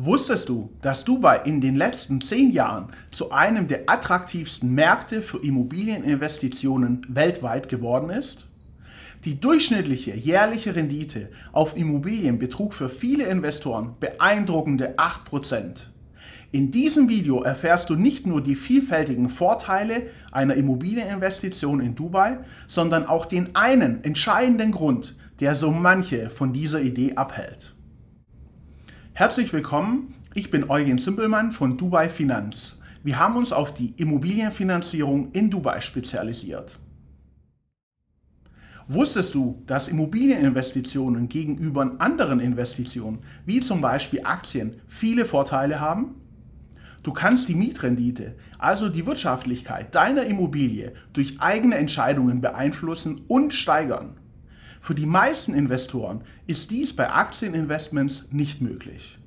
Wusstest du, dass Dubai in den letzten zehn Jahren zu einem der attraktivsten Märkte für Immobilieninvestitionen weltweit geworden ist? Die durchschnittliche jährliche Rendite auf Immobilien betrug für viele Investoren beeindruckende 8%. In diesem Video erfährst du nicht nur die vielfältigen Vorteile einer Immobilieninvestition in Dubai, sondern auch den einen entscheidenden Grund, der so manche von dieser Idee abhält. Herzlich willkommen, ich bin Eugen Simpelmann von Dubai Finanz. Wir haben uns auf die Immobilienfinanzierung in Dubai spezialisiert. Wusstest du, dass Immobilieninvestitionen gegenüber anderen Investitionen, wie zum Beispiel Aktien, viele Vorteile haben? Du kannst die Mietrendite, also die Wirtschaftlichkeit deiner Immobilie, durch eigene Entscheidungen beeinflussen und steigern. Für die meisten Investoren ist dies bei Aktieninvestments nicht möglich.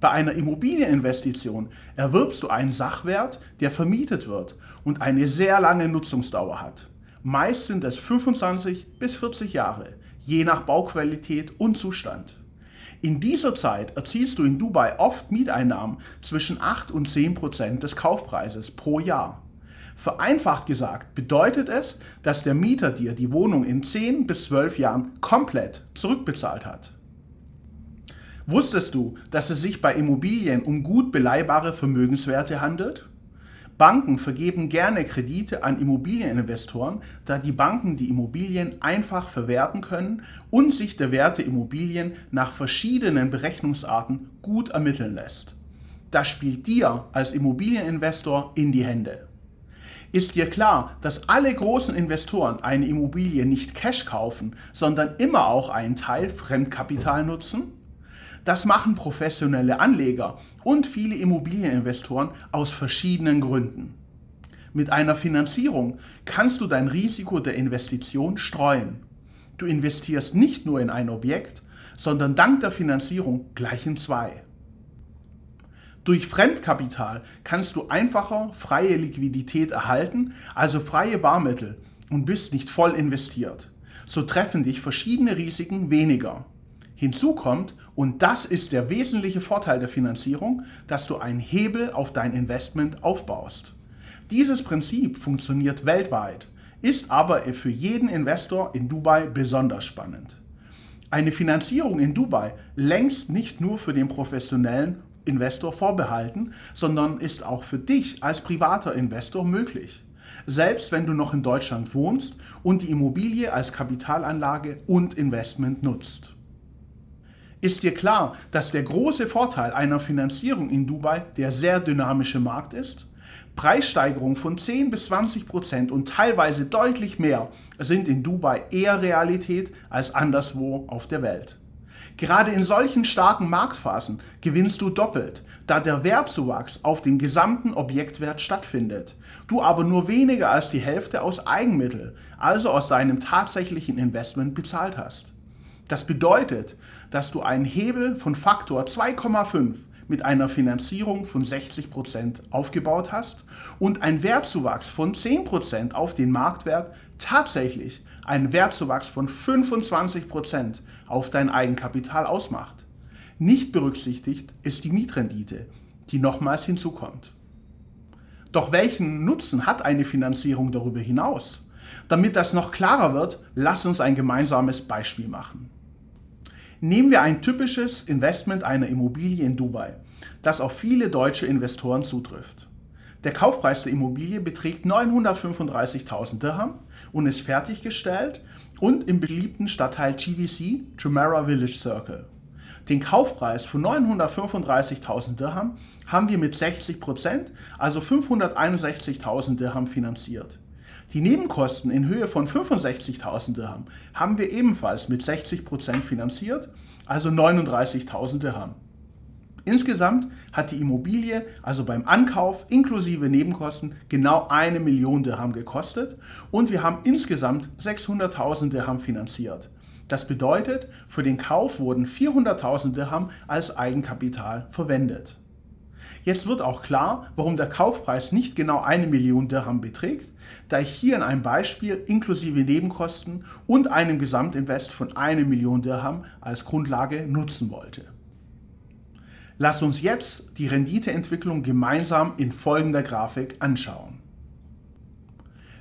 Bei einer Immobilieninvestition erwirbst du einen Sachwert, der vermietet wird und eine sehr lange Nutzungsdauer hat. Meist sind es 25 bis 40 Jahre, je nach Bauqualität und Zustand. In dieser Zeit erzielst du in Dubai oft Mieteinnahmen zwischen 8 und 10 Prozent des Kaufpreises pro Jahr. Vereinfacht gesagt bedeutet es, dass der Mieter dir die Wohnung in 10 bis 12 Jahren komplett zurückbezahlt hat. Wusstest du, dass es sich bei Immobilien um gut beleihbare Vermögenswerte handelt? Banken vergeben gerne Kredite an Immobilieninvestoren, da die Banken die Immobilien einfach verwerten können und sich der Wert der Immobilien nach verschiedenen Berechnungsarten gut ermitteln lässt. Das spielt dir als Immobilieninvestor in die Hände. Ist dir klar, dass alle großen Investoren eine Immobilie nicht Cash kaufen, sondern immer auch einen Teil Fremdkapital nutzen? Das machen professionelle Anleger und viele Immobilieninvestoren aus verschiedenen Gründen. Mit einer Finanzierung kannst du dein Risiko der Investition streuen. Du investierst nicht nur in ein Objekt, sondern dank der Finanzierung gleich in zwei. Durch Fremdkapital kannst du einfacher freie Liquidität erhalten, also freie Barmittel, und bist nicht voll investiert. So treffen dich verschiedene Risiken weniger. Hinzu kommt, und das ist der wesentliche Vorteil der Finanzierung, dass du einen Hebel auf dein Investment aufbaust. Dieses Prinzip funktioniert weltweit, ist aber für jeden Investor in Dubai besonders spannend. Eine Finanzierung in Dubai längst nicht nur für den professionellen Investor vorbehalten, sondern ist auch für dich als privater Investor möglich. Selbst wenn du noch in Deutschland wohnst und die Immobilie als Kapitalanlage und Investment nutzt. Ist dir klar, dass der große Vorteil einer Finanzierung in Dubai der sehr dynamische Markt ist? Preissteigerungen von 10 bis 20 Prozent und teilweise deutlich mehr sind in Dubai eher Realität als anderswo auf der Welt. Gerade in solchen starken Marktphasen gewinnst du doppelt, da der Wertzuwachs auf dem gesamten Objektwert stattfindet, du aber nur weniger als die Hälfte aus Eigenmittel, also aus deinem tatsächlichen Investment bezahlt hast. Das bedeutet, dass du einen Hebel von Faktor 2,5 mit einer Finanzierung von 60% aufgebaut hast und ein Wertzuwachs von 10% auf den Marktwert tatsächlich einen Wertzuwachs von 25% auf dein Eigenkapital ausmacht. Nicht berücksichtigt ist die Mietrendite, die nochmals hinzukommt. Doch welchen Nutzen hat eine Finanzierung darüber hinaus? Damit das noch klarer wird, lass uns ein gemeinsames Beispiel machen. Nehmen wir ein typisches Investment einer Immobilie in Dubai, das auf viele deutsche Investoren zutrifft. Der Kaufpreis der Immobilie beträgt 935.000 Dirham und ist fertiggestellt und im beliebten Stadtteil GVC, Jumeirah Village Circle. Den Kaufpreis von 935.000 Dirham haben wir mit 60%, also 561.000 Dirham finanziert. Die Nebenkosten in Höhe von 65.000 Dirham haben wir ebenfalls mit 60% finanziert, also 39.000 Dirham. Insgesamt hat die Immobilie also beim Ankauf inklusive Nebenkosten genau eine Million Dirham gekostet und wir haben insgesamt 600.000 Dirham finanziert. Das bedeutet, für den Kauf wurden 400.000 Dirham als Eigenkapital verwendet. Jetzt wird auch klar, warum der Kaufpreis nicht genau eine Million Dirham beträgt, da ich hier in einem Beispiel inklusive Nebenkosten und einem Gesamtinvest von eine Million Dirham als Grundlage nutzen wollte. Lass uns jetzt die Renditeentwicklung gemeinsam in folgender Grafik anschauen.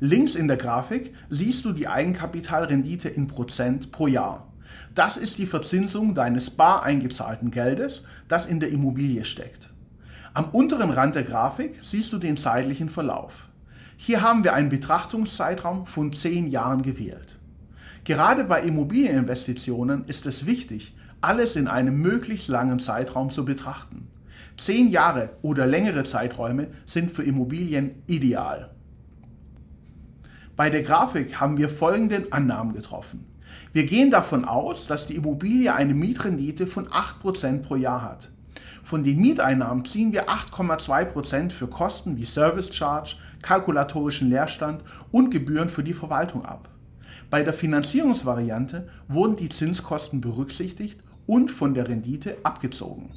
Links in der Grafik siehst du die Eigenkapitalrendite in Prozent pro Jahr. Das ist die Verzinsung deines bar eingezahlten Geldes, das in der Immobilie steckt. Am unteren Rand der Grafik siehst du den zeitlichen Verlauf. Hier haben wir einen Betrachtungszeitraum von 10 Jahren gewählt. Gerade bei Immobilieninvestitionen ist es wichtig, alles in einem möglichst langen Zeitraum zu betrachten. 10 Jahre oder längere Zeiträume sind für Immobilien ideal. Bei der Grafik haben wir folgenden Annahmen getroffen. Wir gehen davon aus, dass die Immobilie eine Mietrendite von 8% pro Jahr hat. Von den Mieteinnahmen ziehen wir 8,2% für Kosten wie Service Charge, kalkulatorischen Leerstand und Gebühren für die Verwaltung ab. Bei der Finanzierungsvariante wurden die Zinskosten berücksichtigt und von der Rendite abgezogen.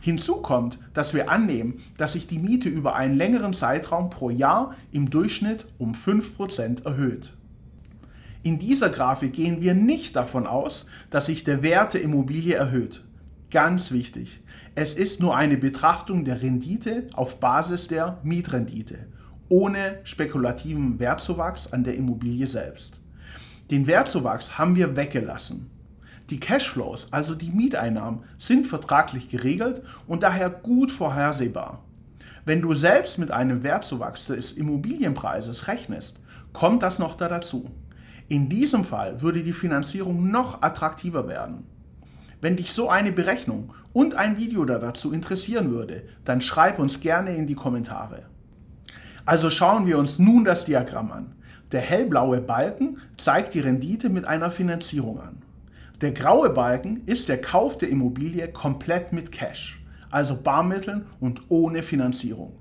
Hinzu kommt, dass wir annehmen, dass sich die Miete über einen längeren Zeitraum pro Jahr im Durchschnitt um 5% erhöht. In dieser Grafik gehen wir nicht davon aus, dass sich der Wert der Immobilie erhöht. Ganz wichtig, es ist nur eine Betrachtung der Rendite auf Basis der Mietrendite, ohne spekulativen Wertzuwachs an der Immobilie selbst. Den Wertzuwachs haben wir weggelassen. Die Cashflows, also die Mieteinnahmen, sind vertraglich geregelt und daher gut vorhersehbar. Wenn du selbst mit einem Wertzuwachs des Immobilienpreises rechnest, kommt das noch da dazu. In diesem Fall würde die Finanzierung noch attraktiver werden. Wenn dich so eine Berechnung und ein Video dazu interessieren würde, dann schreib uns gerne in die Kommentare. Also schauen wir uns nun das Diagramm an. Der hellblaue Balken zeigt die Rendite mit einer Finanzierung an. Der graue Balken ist der Kauf der Immobilie komplett mit Cash, also Barmitteln und ohne Finanzierung.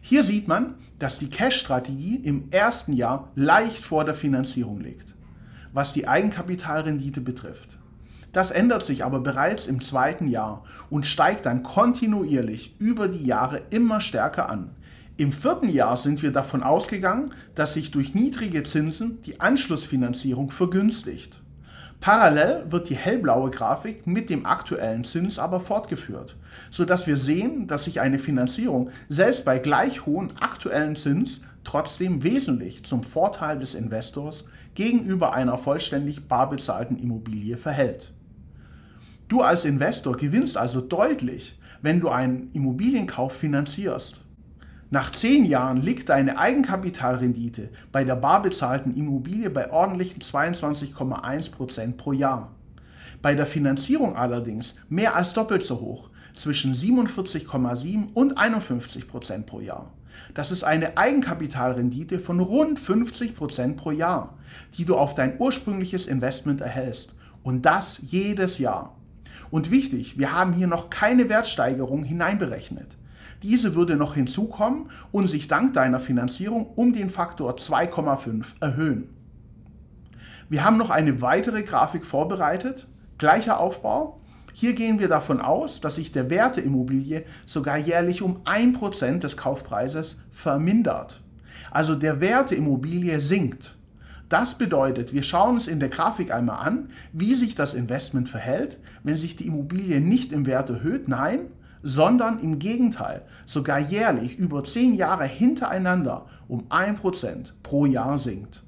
Hier sieht man, dass die Cash-Strategie im ersten Jahr leicht vor der Finanzierung liegt, was die Eigenkapitalrendite betrifft. Das ändert sich aber bereits im zweiten Jahr und steigt dann kontinuierlich über die Jahre immer stärker an. Im vierten Jahr sind wir davon ausgegangen, dass sich durch niedrige Zinsen die Anschlussfinanzierung vergünstigt. Parallel wird die hellblaue Grafik mit dem aktuellen Zins aber fortgeführt, sodass wir sehen, dass sich eine Finanzierung selbst bei gleich hohen aktuellen Zins trotzdem wesentlich zum Vorteil des Investors gegenüber einer vollständig bar bezahlten Immobilie verhält. Du als Investor gewinnst also deutlich, wenn du einen Immobilienkauf finanzierst. Nach zehn Jahren liegt deine Eigenkapitalrendite bei der bar bezahlten Immobilie bei ordentlichen 22,1% pro Jahr. Bei der Finanzierung allerdings mehr als doppelt so hoch, zwischen 47,7 und 51% pro Jahr. Das ist eine Eigenkapitalrendite von rund 50% pro Jahr, die du auf dein ursprüngliches Investment erhältst. Und das jedes Jahr. Und wichtig, wir haben hier noch keine Wertsteigerung hineinberechnet. Diese würde noch hinzukommen und sich dank deiner Finanzierung um den Faktor 2,5 erhöhen. Wir haben noch eine weitere Grafik vorbereitet, gleicher Aufbau. Hier gehen wir davon aus, dass sich der Wert der Immobilie sogar jährlich um 1% des Kaufpreises vermindert. Also der Wert der Immobilie sinkt. Das bedeutet, wir schauen uns in der Grafik einmal an, wie sich das Investment verhält, wenn sich die Immobilie nicht im Wert erhöht, nein, sondern im Gegenteil sogar jährlich über 10 Jahre hintereinander um 1% pro Jahr sinkt.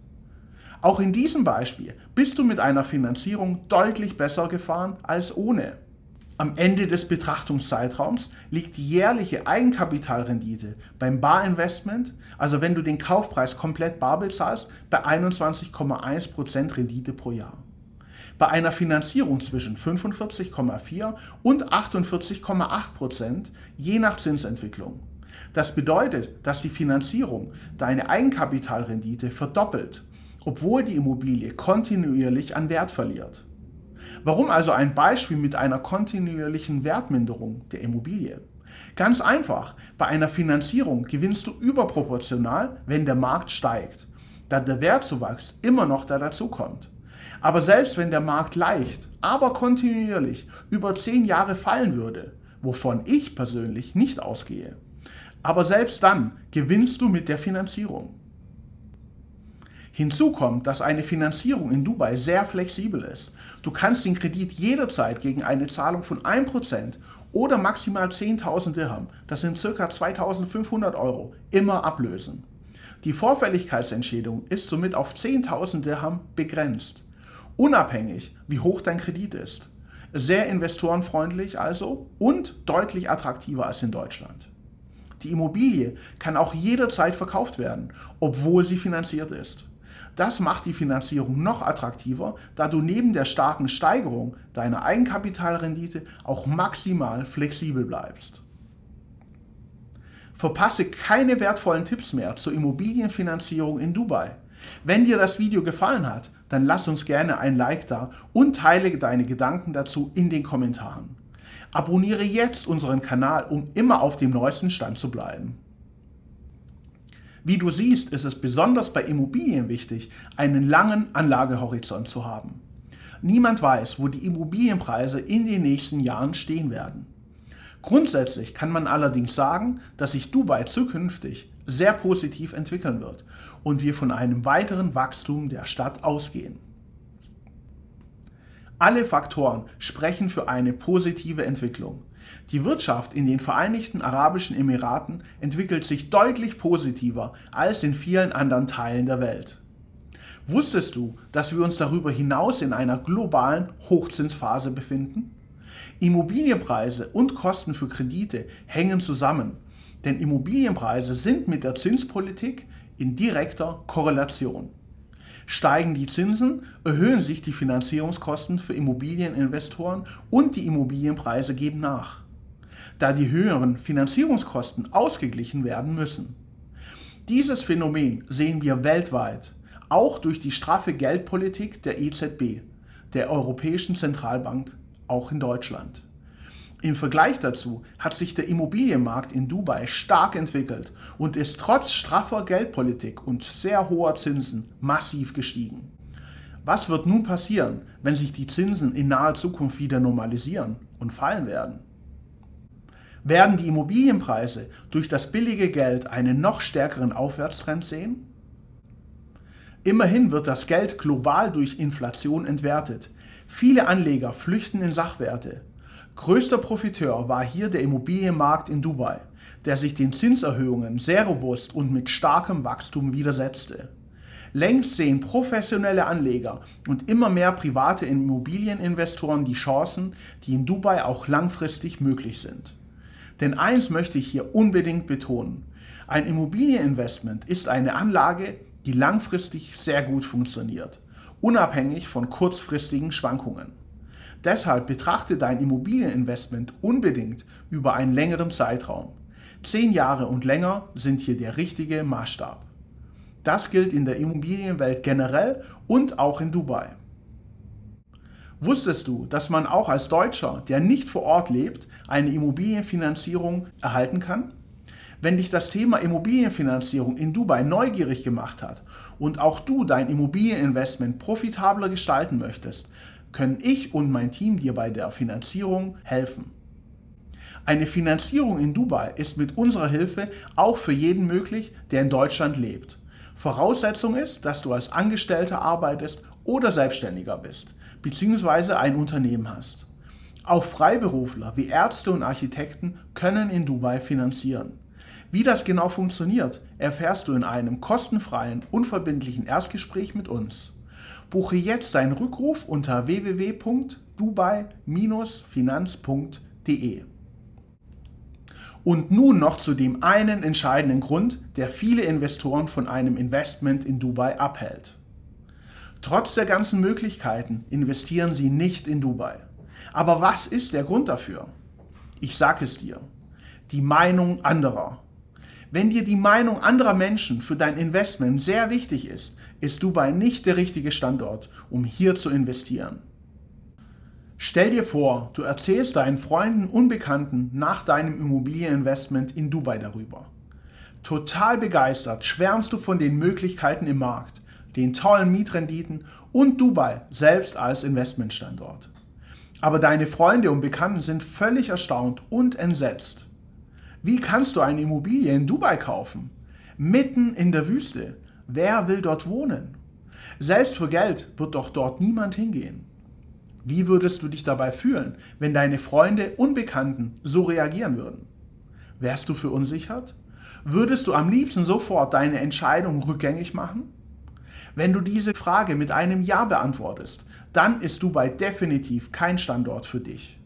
Auch in diesem Beispiel bist du mit einer Finanzierung deutlich besser gefahren als ohne. Am Ende des Betrachtungszeitraums liegt die jährliche Eigenkapitalrendite beim Barinvestment, also wenn du den Kaufpreis komplett bar bezahlst, bei 21,1% Rendite pro Jahr bei einer Finanzierung zwischen 45,4 und 48,8 Prozent je nach Zinsentwicklung. Das bedeutet, dass die Finanzierung deine Eigenkapitalrendite verdoppelt, obwohl die Immobilie kontinuierlich an Wert verliert. Warum also ein Beispiel mit einer kontinuierlichen Wertminderung der Immobilie? Ganz einfach, bei einer Finanzierung gewinnst du überproportional, wenn der Markt steigt, da der Wertzuwachs immer noch da dazukommt. Aber selbst wenn der Markt leicht, aber kontinuierlich über zehn Jahre fallen würde, wovon ich persönlich nicht ausgehe, aber selbst dann gewinnst du mit der Finanzierung. Hinzu kommt, dass eine Finanzierung in Dubai sehr flexibel ist. Du kannst den Kredit jederzeit gegen eine Zahlung von 1% oder maximal 10.000 Dirham, das sind ca. 2.500 Euro, immer ablösen. Die Vorfälligkeitsentschädigung ist somit auf 10.000 Dirham begrenzt, unabhängig wie hoch dein Kredit ist. Sehr investorenfreundlich also und deutlich attraktiver als in Deutschland. Die Immobilie kann auch jederzeit verkauft werden, obwohl sie finanziert ist. Das macht die Finanzierung noch attraktiver, da du neben der starken Steigerung deiner Eigenkapitalrendite auch maximal flexibel bleibst. Verpasse keine wertvollen Tipps mehr zur Immobilienfinanzierung in Dubai. Wenn dir das Video gefallen hat, dann lass uns gerne ein Like da und teile deine Gedanken dazu in den Kommentaren. Abonniere jetzt unseren Kanal, um immer auf dem neuesten Stand zu bleiben. Wie du siehst, ist es besonders bei Immobilien wichtig, einen langen Anlagehorizont zu haben. Niemand weiß, wo die Immobilienpreise in den nächsten Jahren stehen werden. Grundsätzlich kann man allerdings sagen, dass sich Dubai zukünftig sehr positiv entwickeln wird und wir von einem weiteren Wachstum der Stadt ausgehen. Alle Faktoren sprechen für eine positive Entwicklung. Die Wirtschaft in den Vereinigten Arabischen Emiraten entwickelt sich deutlich positiver als in vielen anderen Teilen der Welt. Wusstest du, dass wir uns darüber hinaus in einer globalen Hochzinsphase befinden? Immobilienpreise und Kosten für Kredite hängen zusammen, denn Immobilienpreise sind mit der Zinspolitik in direkter Korrelation. Steigen die Zinsen, erhöhen sich die Finanzierungskosten für Immobilieninvestoren und die Immobilienpreise geben nach da die höheren Finanzierungskosten ausgeglichen werden müssen. Dieses Phänomen sehen wir weltweit, auch durch die straffe Geldpolitik der EZB, der Europäischen Zentralbank, auch in Deutschland. Im Vergleich dazu hat sich der Immobilienmarkt in Dubai stark entwickelt und ist trotz straffer Geldpolitik und sehr hoher Zinsen massiv gestiegen. Was wird nun passieren, wenn sich die Zinsen in naher Zukunft wieder normalisieren und fallen werden? Werden die Immobilienpreise durch das billige Geld einen noch stärkeren Aufwärtstrend sehen? Immerhin wird das Geld global durch Inflation entwertet. Viele Anleger flüchten in Sachwerte. Größter Profiteur war hier der Immobilienmarkt in Dubai, der sich den Zinserhöhungen sehr robust und mit starkem Wachstum widersetzte. Längst sehen professionelle Anleger und immer mehr private Immobilieninvestoren die Chancen, die in Dubai auch langfristig möglich sind. Denn eins möchte ich hier unbedingt betonen. Ein Immobilieninvestment ist eine Anlage, die langfristig sehr gut funktioniert, unabhängig von kurzfristigen Schwankungen. Deshalb betrachte dein Immobilieninvestment unbedingt über einen längeren Zeitraum. Zehn Jahre und länger sind hier der richtige Maßstab. Das gilt in der Immobilienwelt generell und auch in Dubai. Wusstest du, dass man auch als Deutscher, der nicht vor Ort lebt, eine Immobilienfinanzierung erhalten kann? Wenn dich das Thema Immobilienfinanzierung in Dubai neugierig gemacht hat und auch du dein Immobilieninvestment profitabler gestalten möchtest, können ich und mein Team dir bei der Finanzierung helfen. Eine Finanzierung in Dubai ist mit unserer Hilfe auch für jeden möglich, der in Deutschland lebt. Voraussetzung ist, dass du als Angestellter arbeitest oder Selbstständiger bist bzw. ein Unternehmen hast. Auch Freiberufler wie Ärzte und Architekten können in Dubai finanzieren. Wie das genau funktioniert, erfährst du in einem kostenfreien, unverbindlichen Erstgespräch mit uns. Buche jetzt deinen Rückruf unter www.dubai-finanz.de. Und nun noch zu dem einen entscheidenden Grund, der viele Investoren von einem Investment in Dubai abhält. Trotz der ganzen Möglichkeiten investieren sie nicht in Dubai. Aber was ist der Grund dafür? Ich sage es dir. Die Meinung anderer. Wenn dir die Meinung anderer Menschen für dein Investment sehr wichtig ist, ist Dubai nicht der richtige Standort, um hier zu investieren. Stell dir vor, du erzählst deinen Freunden und Bekannten nach deinem Immobilieninvestment in Dubai darüber. Total begeistert schwärmst du von den Möglichkeiten im Markt den tollen Mietrenditen und Dubai selbst als Investmentstandort. Aber deine Freunde und Bekannten sind völlig erstaunt und entsetzt. Wie kannst du eine Immobilie in Dubai kaufen? Mitten in der Wüste. Wer will dort wohnen? Selbst für Geld wird doch dort niemand hingehen. Wie würdest du dich dabei fühlen, wenn deine Freunde, Unbekannten so reagieren würden? Wärst du verunsichert? Würdest du am liebsten sofort deine Entscheidung rückgängig machen? Wenn du diese Frage mit einem Ja beantwortest, dann ist Dubai definitiv kein Standort für dich.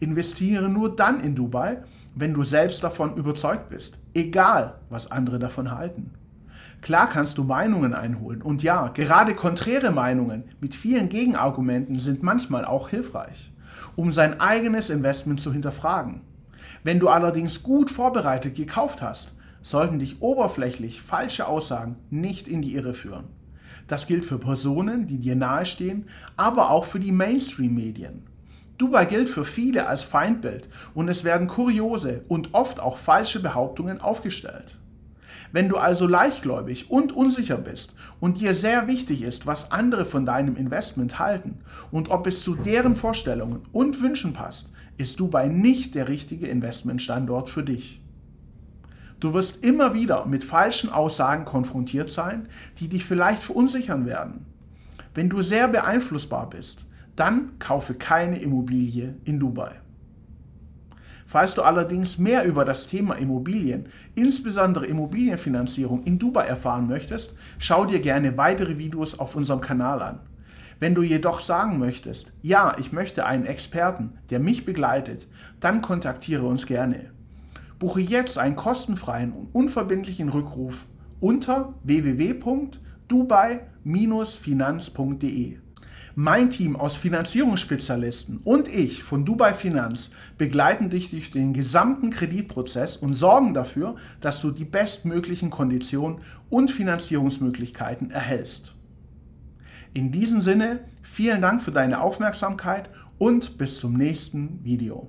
Investiere nur dann in Dubai, wenn du selbst davon überzeugt bist, egal was andere davon halten. Klar kannst du Meinungen einholen und ja, gerade konträre Meinungen mit vielen Gegenargumenten sind manchmal auch hilfreich, um sein eigenes Investment zu hinterfragen. Wenn du allerdings gut vorbereitet gekauft hast, sollten dich oberflächlich falsche Aussagen nicht in die Irre führen. Das gilt für Personen, die dir nahestehen, aber auch für die Mainstream-Medien. Dubai gilt für viele als Feindbild und es werden kuriose und oft auch falsche Behauptungen aufgestellt. Wenn du also leichtgläubig und unsicher bist und dir sehr wichtig ist, was andere von deinem Investment halten und ob es zu deren Vorstellungen und Wünschen passt, ist Dubai nicht der richtige Investmentstandort für dich. Du wirst immer wieder mit falschen Aussagen konfrontiert sein, die dich vielleicht verunsichern werden. Wenn du sehr beeinflussbar bist, dann kaufe keine Immobilie in Dubai. Falls du allerdings mehr über das Thema Immobilien, insbesondere Immobilienfinanzierung in Dubai erfahren möchtest, schau dir gerne weitere Videos auf unserem Kanal an. Wenn du jedoch sagen möchtest, ja, ich möchte einen Experten, der mich begleitet, dann kontaktiere uns gerne. Buche jetzt einen kostenfreien und unverbindlichen Rückruf unter www.dubai-finanz.de. Mein Team aus Finanzierungsspezialisten und ich von Dubai Finanz begleiten dich durch den gesamten Kreditprozess und sorgen dafür, dass du die bestmöglichen Konditionen und Finanzierungsmöglichkeiten erhältst. In diesem Sinne, vielen Dank für deine Aufmerksamkeit und bis zum nächsten Video.